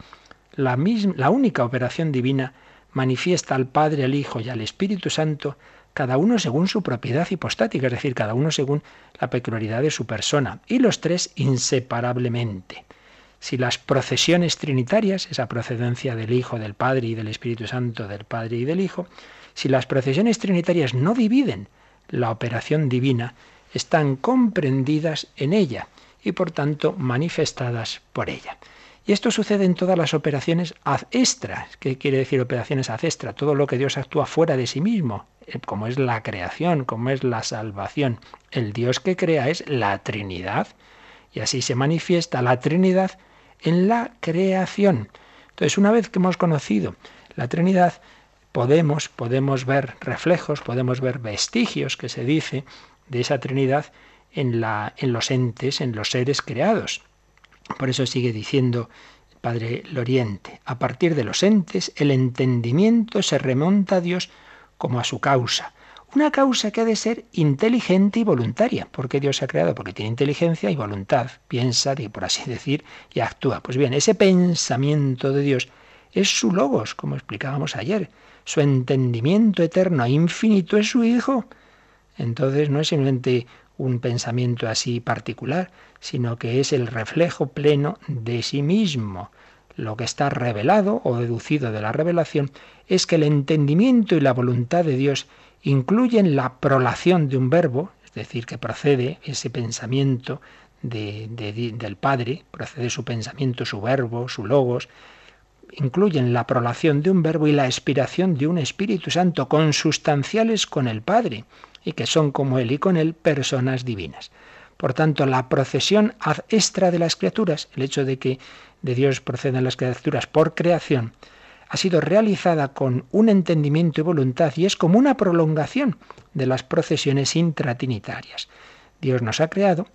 la, misma, la única operación divina manifiesta al Padre, al Hijo y al Espíritu Santo, cada uno según su propiedad hipostática, es decir, cada uno según la peculiaridad de su persona, y los tres inseparablemente. si las procesiones trinitarias, esa procedencia del Hijo, del Padre y del Espíritu Santo, del Padre y del Hijo, si las procesiones trinitarias no dividen la operación divina, están comprendidas en ella y por tanto manifestadas por ella. Y esto sucede en todas las operaciones ad extra. ¿Qué quiere decir operaciones ad extra? Todo lo que Dios actúa fuera de sí mismo, eh, como es la creación, como es la salvación. El Dios que crea es la Trinidad. Y así se manifiesta la Trinidad en la creación. Entonces, una vez que hemos conocido la Trinidad, podemos, podemos ver reflejos, podemos ver vestigios que se dice de esa Trinidad en, la, en los entes, en los seres creados. Por eso sigue diciendo Padre Loriente, a partir de los entes el entendimiento se remonta a Dios como a su causa. Una causa que ha de ser inteligente y voluntaria. ¿Por qué Dios se ha creado? Porque tiene inteligencia y voluntad. Piensa, por así decir, y actúa. Pues bien, ese pensamiento de Dios es su logos, como explicábamos ayer. Su entendimiento eterno e infinito es su Hijo. Entonces no es simplemente un pensamiento así particular, sino que es el reflejo pleno de sí mismo. Lo que está revelado o deducido de la revelación es que el entendimiento y la voluntad de Dios incluyen la prolación de un verbo, es decir, que procede ese pensamiento del Padre, procede su pensamiento, su verbo, su logos, incluyen la prolación de un verbo y la expiración de un Espíritu Santo consustanciales con el Padre y que son como Él y con Él personas divinas. Por tanto, la procesión ad extra de las criaturas, el hecho de que de Dios procedan las criaturas por creación, ha sido realizada con un entendimiento y voluntad y es como una prolongación de las procesiones intratrinitarias. Dios nos ha creado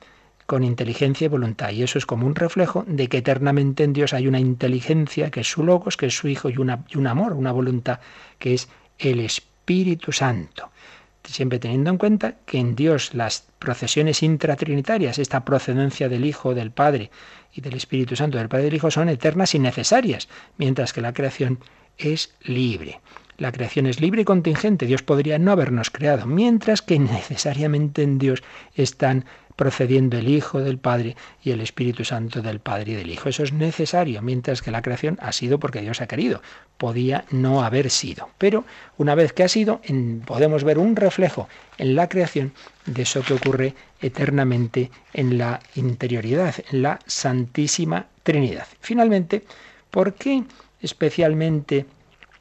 con inteligencia y voluntad y eso es como un reflejo de que eternamente en Dios hay una inteligencia que es su logos, que es su Hijo y, y un amor, una voluntad que es el Espíritu Santo siempre teniendo en cuenta que en Dios las procesiones intratrinitarias, esta procedencia del Hijo, del Padre y del Espíritu Santo, del Padre y del Hijo, son eternas y necesarias, mientras que la creación es libre. La creación es libre y contingente. Dios podría no habernos creado, mientras que necesariamente en Dios están procediendo el Hijo del Padre y el Espíritu Santo del Padre y del Hijo. Eso es necesario, mientras que la creación ha sido porque Dios ha querido. Podía no haber sido. Pero una vez que ha sido, podemos ver un reflejo en la creación de eso que ocurre eternamente en la interioridad, en la Santísima Trinidad. Finalmente, ¿por qué especialmente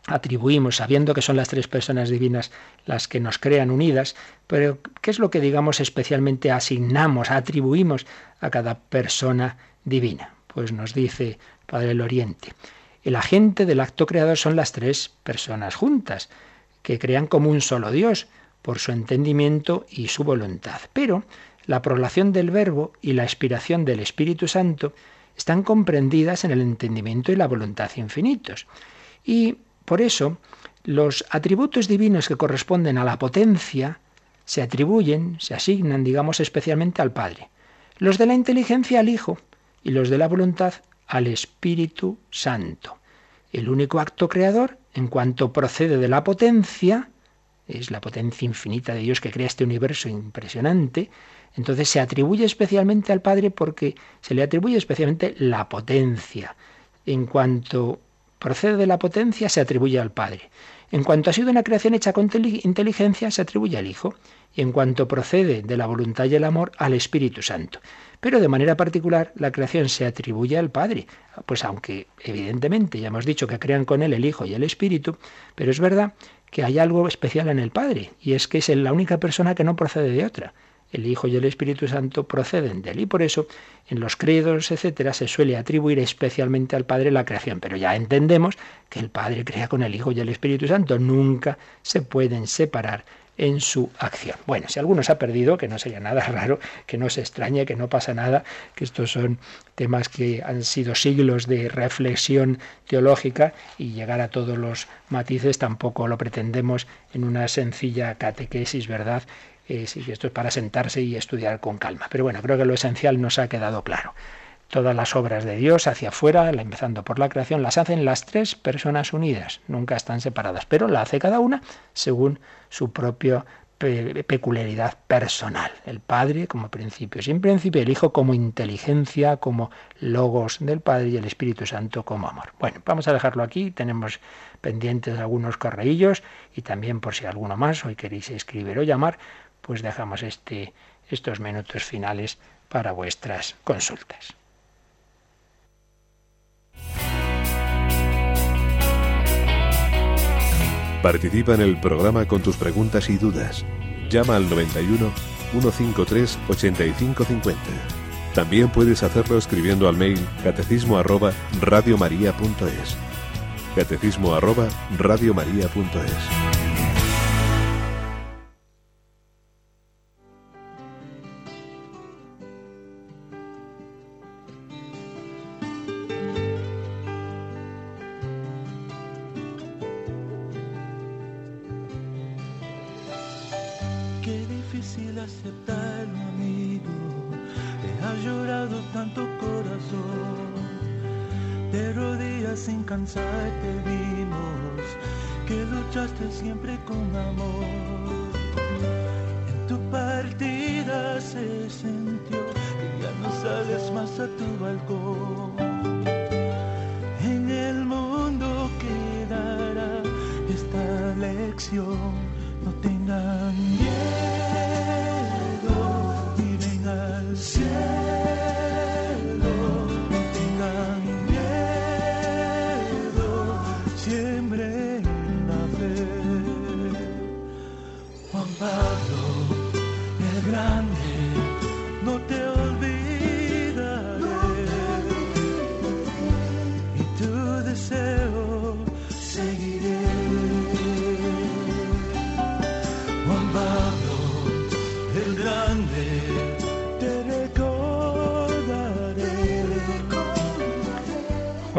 atribuimos, sabiendo que son las tres personas divinas las que nos crean unidas, pero ¿qué es lo que digamos especialmente asignamos, atribuimos a cada persona divina? Pues nos dice Padre el Oriente. El agente del acto creador son las tres personas juntas, que crean como un solo Dios, por su entendimiento y su voluntad. Pero la prolación del Verbo y la expiración del Espíritu Santo están comprendidas en el entendimiento y la voluntad infinitos. Y por eso, los atributos divinos que corresponden a la potencia se atribuyen, se asignan, digamos, especialmente al Padre. Los de la inteligencia al Hijo y los de la voluntad al Espíritu Santo. El único acto creador, en cuanto procede de la potencia, es la potencia infinita de Dios que crea este universo impresionante, entonces se atribuye especialmente al Padre porque se le atribuye especialmente la potencia. En cuanto procede de la potencia, se atribuye al Padre. En cuanto ha sido una creación hecha con inteligencia, se atribuye al Hijo. Y en cuanto procede de la voluntad y el amor, al Espíritu Santo. Pero de manera particular, la creación se atribuye al Padre. Pues aunque evidentemente ya hemos dicho que crean con Él el Hijo y el Espíritu, pero es verdad que hay algo especial en el Padre, y es que es la única persona que no procede de otra el Hijo y el Espíritu Santo proceden de él. Y por eso en los credos, etcétera, se suele atribuir especialmente al Padre la creación. Pero ya entendemos que el Padre crea con el Hijo y el Espíritu Santo. Nunca se pueden separar en su acción. Bueno, si alguno se ha perdido, que no sería nada raro, que no se extrañe, que no pasa nada, que estos son temas que han sido siglos de reflexión teológica y llegar a todos los matices tampoco lo pretendemos en una sencilla catequesis, ¿verdad? Eh, esto es para sentarse y estudiar con calma. Pero bueno, creo que lo esencial nos ha quedado claro. Todas las obras de Dios hacia afuera, empezando por la creación, las hacen las tres personas unidas, nunca están separadas, pero la hace cada una según su propio peculiaridad personal. El Padre como principio, sin principio, el Hijo como inteligencia, como logos del Padre y el Espíritu Santo como amor. Bueno, vamos a dejarlo aquí. Tenemos pendientes algunos correillos y también por si alguno más hoy queréis escribir o llamar, pues dejamos este, estos minutos finales para vuestras consultas.
Participa en el programa con tus preguntas y dudas. Llama al 91 153 8550. También puedes hacerlo escribiendo al mail catecismo arroba radiomaria.es. Catecismo arroba radiomaria.es.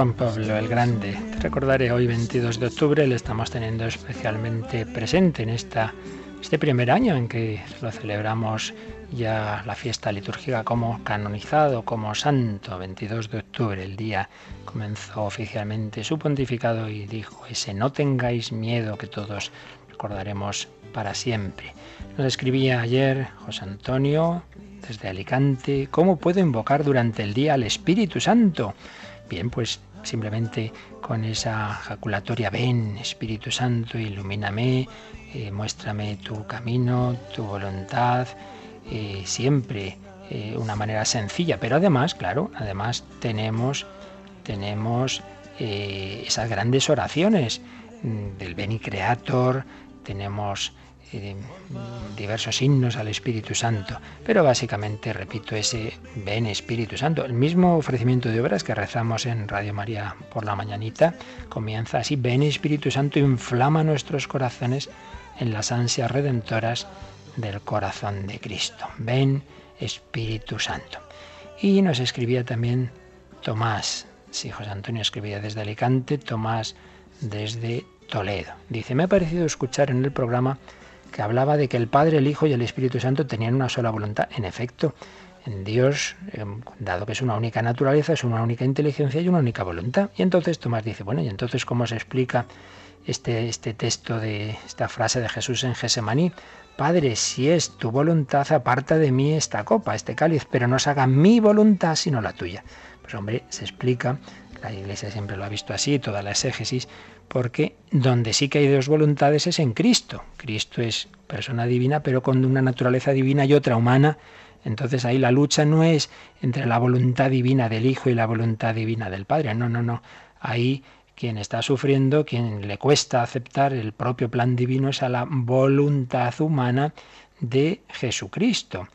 Juan Pablo el Grande. recordaré hoy 22 de octubre, le estamos teniendo especialmente presente en esta, este primer año en que lo celebramos ya la fiesta litúrgica como canonizado, como santo, 22 de octubre, el día comenzó oficialmente su pontificado y dijo ese no tengáis miedo que todos recordaremos para siempre. Nos escribía ayer José Antonio desde Alicante, ¿cómo puedo invocar durante el día al Espíritu Santo? Bien, pues simplemente con esa jaculatoria, ven Espíritu Santo, ilumíname, eh, muéstrame tu camino, tu voluntad, eh, siempre eh, una manera sencilla, pero además, claro, además tenemos, tenemos esas grandes oraciones mm, del Beni Creator, tenemos diversos himnos al Espíritu Santo, pero básicamente, repito, ese ven Espíritu Santo. El mismo ofrecimiento de obras que rezamos en Radio María por la mañanita comienza así, ven Espíritu Santo, inflama nuestros corazones en las ansias redentoras del corazón de Cristo. Ven Espíritu Santo. Y nos escribía también Tomás, sí, José Antonio escribía desde Alicante, Tomás desde Toledo. Dice, me ha parecido escuchar en el programa que hablaba de que el Padre, el Hijo y el Espíritu Santo tenían una sola voluntad. En efecto, en Dios, em, dado que es una única naturaleza, es una única inteligencia y una única voluntad. Y entonces Tomás dice, bueno, ¿y entonces cómo se explica este, este texto de esta frase de Jesús en Gesemaní? Padre, si es tu voluntad, aparta de mí esta copa, este cáliz, pero no se haga mi voluntad sino la tuya. Pues hombre, se explica, la Iglesia siempre lo ha visto así, toda la exégesis, porque donde sí que hay dos voluntades es en Cristo. Cristo es persona divina, pero con una naturaleza divina y otra humana. Entonces ahí la lucha no es entre la voluntad divina del Hijo y la voluntad divina del Padre. No, no, no. Ahí quien está sufriendo, quien le cuesta aceptar el propio plan divino es a la voluntad humana de Jesucristo.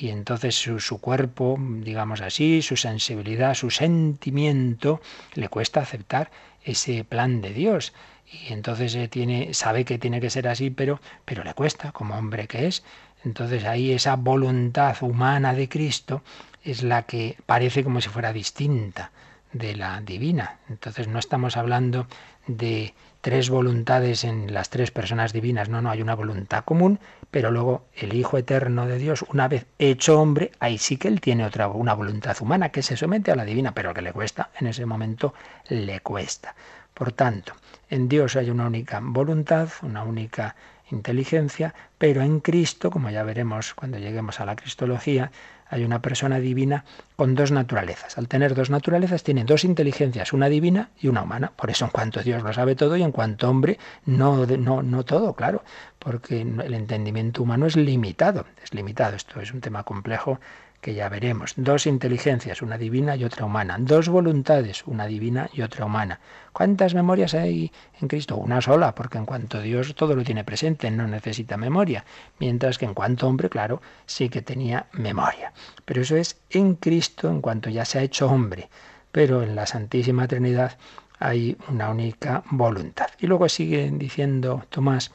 Y entonces su, su, cuerpo, digamos así, su sensibilidad, su sentimiento, le cuesta aceptar ese plan de Dios. Y entonces tiene, sabe que tiene que ser así, pero, pero le cuesta, como hombre que es. Entonces ahí esa voluntad humana de Cristo es la que parece como si fuera distinta de la divina. Entonces no estamos hablando de tres voluntades en las tres personas divinas, no, no, hay una voluntad común, pero luego el Hijo Eterno de Dios, una vez hecho hombre, ahí sí que él tiene otra, una voluntad humana que se somete a la divina, pero que le cuesta, en ese momento le cuesta. Por tanto, en Dios hay una única voluntad, una única inteligencia, pero en Cristo, como ya veremos cuando lleguemos a la Cristología, hay una persona divina con dos naturalezas. Al tener dos naturalezas tiene dos inteligencias, una divina y una humana. Por eso en cuanto Dios lo sabe todo y en cuanto hombre no, no, no todo, claro, porque el entendimiento humano es limitado, es limitado. Esto es un tema complejo que ya veremos. Dos inteligencias, una divina y otra humana. Dos voluntades, una divina y otra humana. ¿Cuántas memorias hay en Cristo? Una sola, porque en cuanto Dios todo lo tiene presente, no necesita memoria. Mientras que en cuanto hombre, claro, sí que tenía memoria. Pero eso es en Cristo, en cuanto ya se ha hecho hombre. Pero en la Santísima Trinidad hay una única voluntad. Y luego sigue diciendo Tomás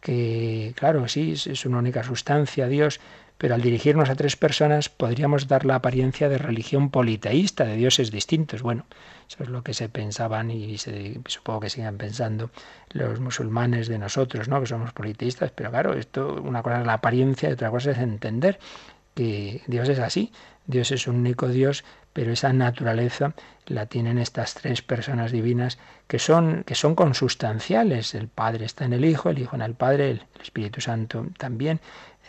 que, claro, sí, es una única sustancia, Dios, pero al dirigirnos a tres personas podríamos dar la apariencia de religión politeísta, de dioses distintos. Bueno, eso es lo que se pensaban y supongo que sigan pensando los musulmanes de nosotros, ¿no? Que somos politeístas, pero claro, esto una cosa es la apariencia y otra cosa es entender que Dios es así. Dios es un único Dios, pero esa naturaleza la tienen estas tres personas divinas que son, que son consustanciales. El Padre está en el Hijo, el Hijo en el Padre, el Espíritu Santo también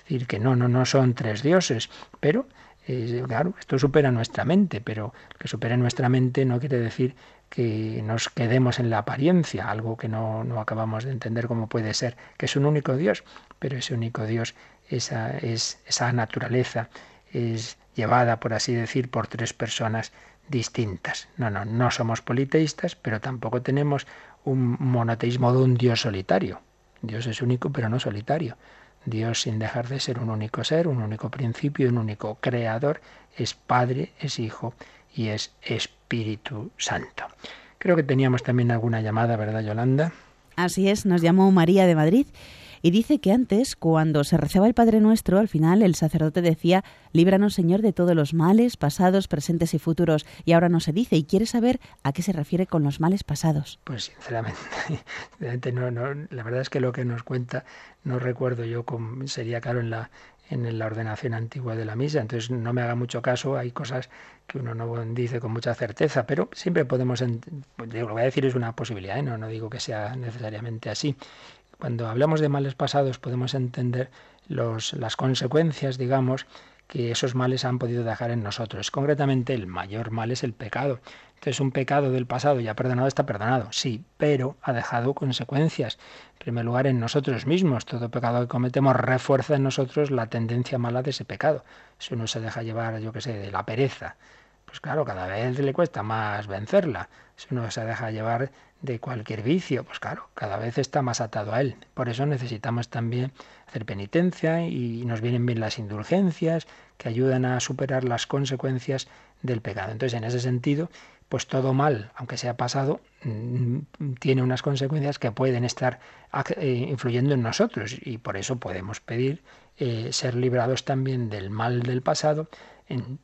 decir que no, no, no son tres dioses, pero eh, claro, esto supera nuestra mente, pero que supera nuestra mente no quiere decir que nos quedemos en la apariencia, algo que no, no acabamos de entender cómo puede ser, que es un único Dios, pero ese único Dios, esa, es, esa naturaleza, es llevada, por así decir, por tres personas distintas. No, no, no somos politeístas, pero tampoco tenemos un monoteísmo de un Dios solitario. Dios es único, pero no solitario. Dios, sin dejar de ser un único ser, un único principio, un único creador, es Padre, es Hijo y es Espíritu Santo. Creo que teníamos también alguna llamada, ¿verdad, Yolanda?
Así es, nos llamó María de Madrid y dice que antes, cuando se rezaba el Padre Nuestro, al final el sacerdote decía, líbranos Señor de todos los males, pasados, presentes y futuros. Y ahora no se dice, y quiere saber a qué se refiere con los males pasados.
Pues sinceramente, no, no, la verdad es que lo que nos cuenta no recuerdo yo, cómo sería claro en la, en la ordenación antigua de la misa. Entonces no me haga mucho caso, hay cosas que uno no dice con mucha certeza, pero siempre podemos, lo que voy a decir es una posibilidad, ¿eh? no, no digo que sea necesariamente así. Cuando hablamos de males pasados podemos entender los, las consecuencias, digamos, que esos males han podido dejar en nosotros. Concretamente, el mayor mal es el pecado. Entonces, un pecado del pasado ya perdonado está perdonado, sí, pero ha dejado consecuencias. En primer lugar, en nosotros mismos. Todo pecado que cometemos refuerza en nosotros la tendencia mala de ese pecado. Eso no se deja llevar, yo qué sé, de la pereza. Pues claro, cada vez le cuesta más vencerla. Se deja llevar de cualquier vicio, pues claro, cada vez está más atado a él. Por eso necesitamos también hacer penitencia y nos vienen bien las indulgencias que ayudan a superar las consecuencias del pecado. Entonces, en ese sentido, pues todo mal, aunque sea pasado, mm, tiene unas consecuencias que pueden estar eh, influyendo en nosotros y por eso podemos pedir eh, ser librados también del mal del pasado en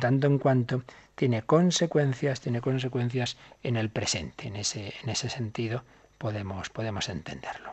tanto en cuanto tiene consecuencias, tiene consecuencias en el presente. En ese, en ese sentido podemos, podemos entenderlo.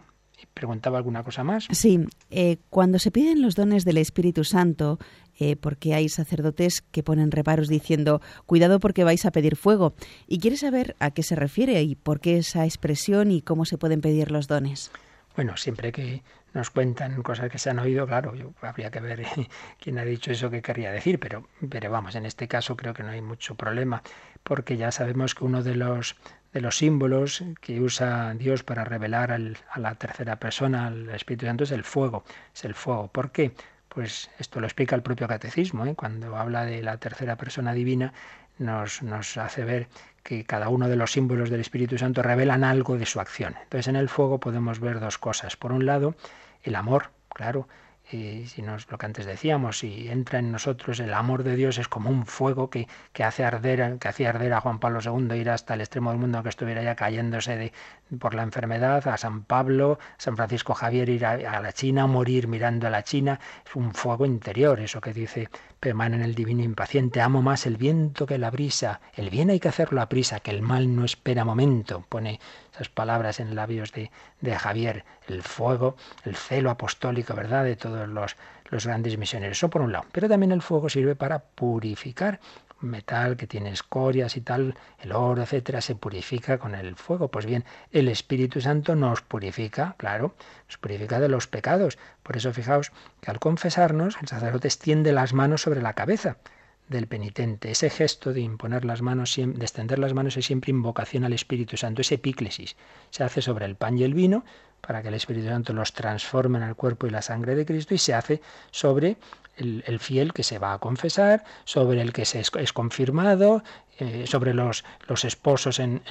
¿Preguntaba alguna cosa más?
Sí, eh, cuando se piden los dones del Espíritu Santo, eh, porque hay sacerdotes que ponen reparos diciendo, cuidado porque vais a pedir fuego. Y quiere saber a qué se refiere y por qué esa expresión y cómo se pueden pedir los dones.
Bueno, siempre que nos cuentan cosas que se han oído, claro, yo, habría que ver quién ha dicho eso que querría decir, pero, pero vamos, en este caso creo que no hay mucho problema, porque ya sabemos que uno de los de los símbolos que usa Dios para revelar a la tercera persona, al Espíritu Santo, es el fuego. Es el fuego. ¿Por qué? Pues esto lo explica el propio catecismo, ¿eh? cuando habla de la tercera persona divina, nos, hace ver que cada uno de los símbolos del Espíritu Santo revelan algo de su acción. Entonces en el fuego podemos ver dos cosas. Por un lado, el amor, claro, y si lo que antes decíamos, si entra en nosotros el amor de Dios es como un fuego que, que hace arder, que hacía arder a Juan Pablo II, ir hasta el extremo del mundo que estuviera ya cayéndose de, por la enfermedad, a San Pablo, San Francisco Javier ir a, la China, morir mirando a la China, es un fuego interior, eso que dice permane en el divino impaciente, amo más el viento que la brisa, el bien hay que hacerlo a prisa, que el mal no espera momento, pone esas palabras en labios de, de Javier, el fuego, el celo apostólico, ¿verdad?, de todos los, los grandes misioneros. Eso por un lado. Pero también el fuego sirve para purificar. Metal que tiene escorias y tal, el oro, etcétera, se purifica con el fuego. Pues bien, el Espíritu Santo nos purifica, claro, nos purifica de los pecados. Por eso fijaos que al confesarnos, el sacerdote extiende las manos sobre la cabeza del penitente. Ese gesto de imponer las manos, de extender las manos es siempre invocación al Espíritu Santo, ese epíclesis. Se hace sobre el pan y el vino para que el Espíritu Santo los transforme en el cuerpo y la sangre de Cristo y se hace sobre el, fiel que se va a confesar, sobre el que se es, confirmado, eh, sobre los, los esposos en,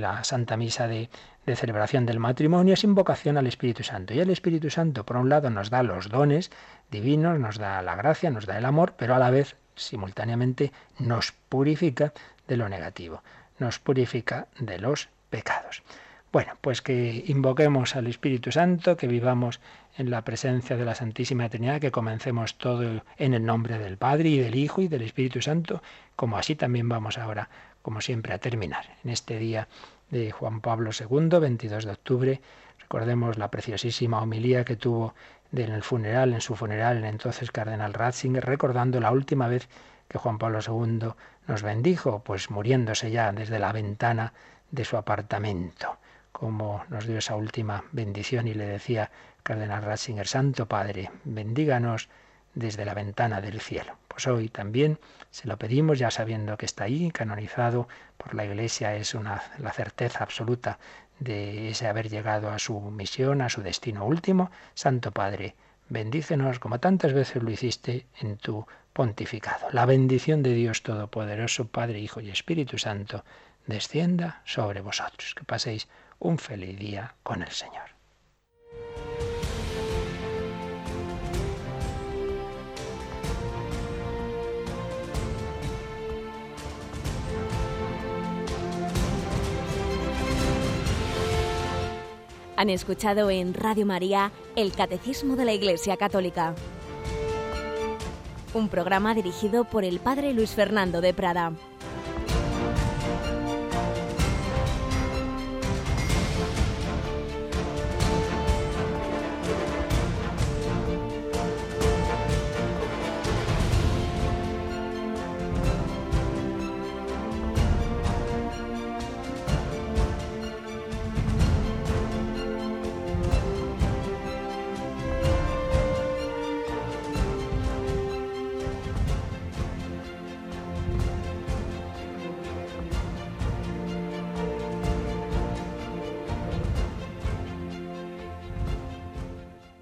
la Santa Misa de, de celebración del matrimonio, es invocación al Espíritu Santo. Y el Espíritu Santo, por un lado, nos da los dones divinos, nos da la gracia, nos da el amor, pero a la vez, simultáneamente, nos purifica de lo negativo, nos purifica de los pecados. Bueno, pues que invoquemos al Espíritu Santo, que vivamos en la presencia de la Santísima Trinidad, que comencemos todo en el nombre del Padre y del Hijo y del Espíritu Santo, como así también vamos ahora, como siempre, a terminar. En este día de Juan Pablo II, 22 de octubre, recordemos la preciosísima homilía que tuvo en el funeral, en su funeral, el entonces cardenal Ratzinger, recordando la última vez que Juan Pablo II nos bendijo, pues muriéndose ya desde la ventana de su apartamento como nos dio esa última bendición y le decía Cardenal Ratzinger, Santo Padre, bendíganos desde la ventana del cielo. Pues hoy también se lo pedimos ya sabiendo que está ahí, canonizado por la Iglesia, es una, la certeza absoluta de ese haber llegado a su misión, a su destino último. Santo Padre, bendícenos como tantas veces lo hiciste en tu pontificado. La bendición de Dios Todopoderoso, Padre, Hijo y Espíritu Santo, descienda sobre vosotros. Que paséis un feliz día con el Señor.
Han escuchado en Radio María el Catecismo de la Iglesia Católica, un programa dirigido por el Padre Luis Fernando de Prada.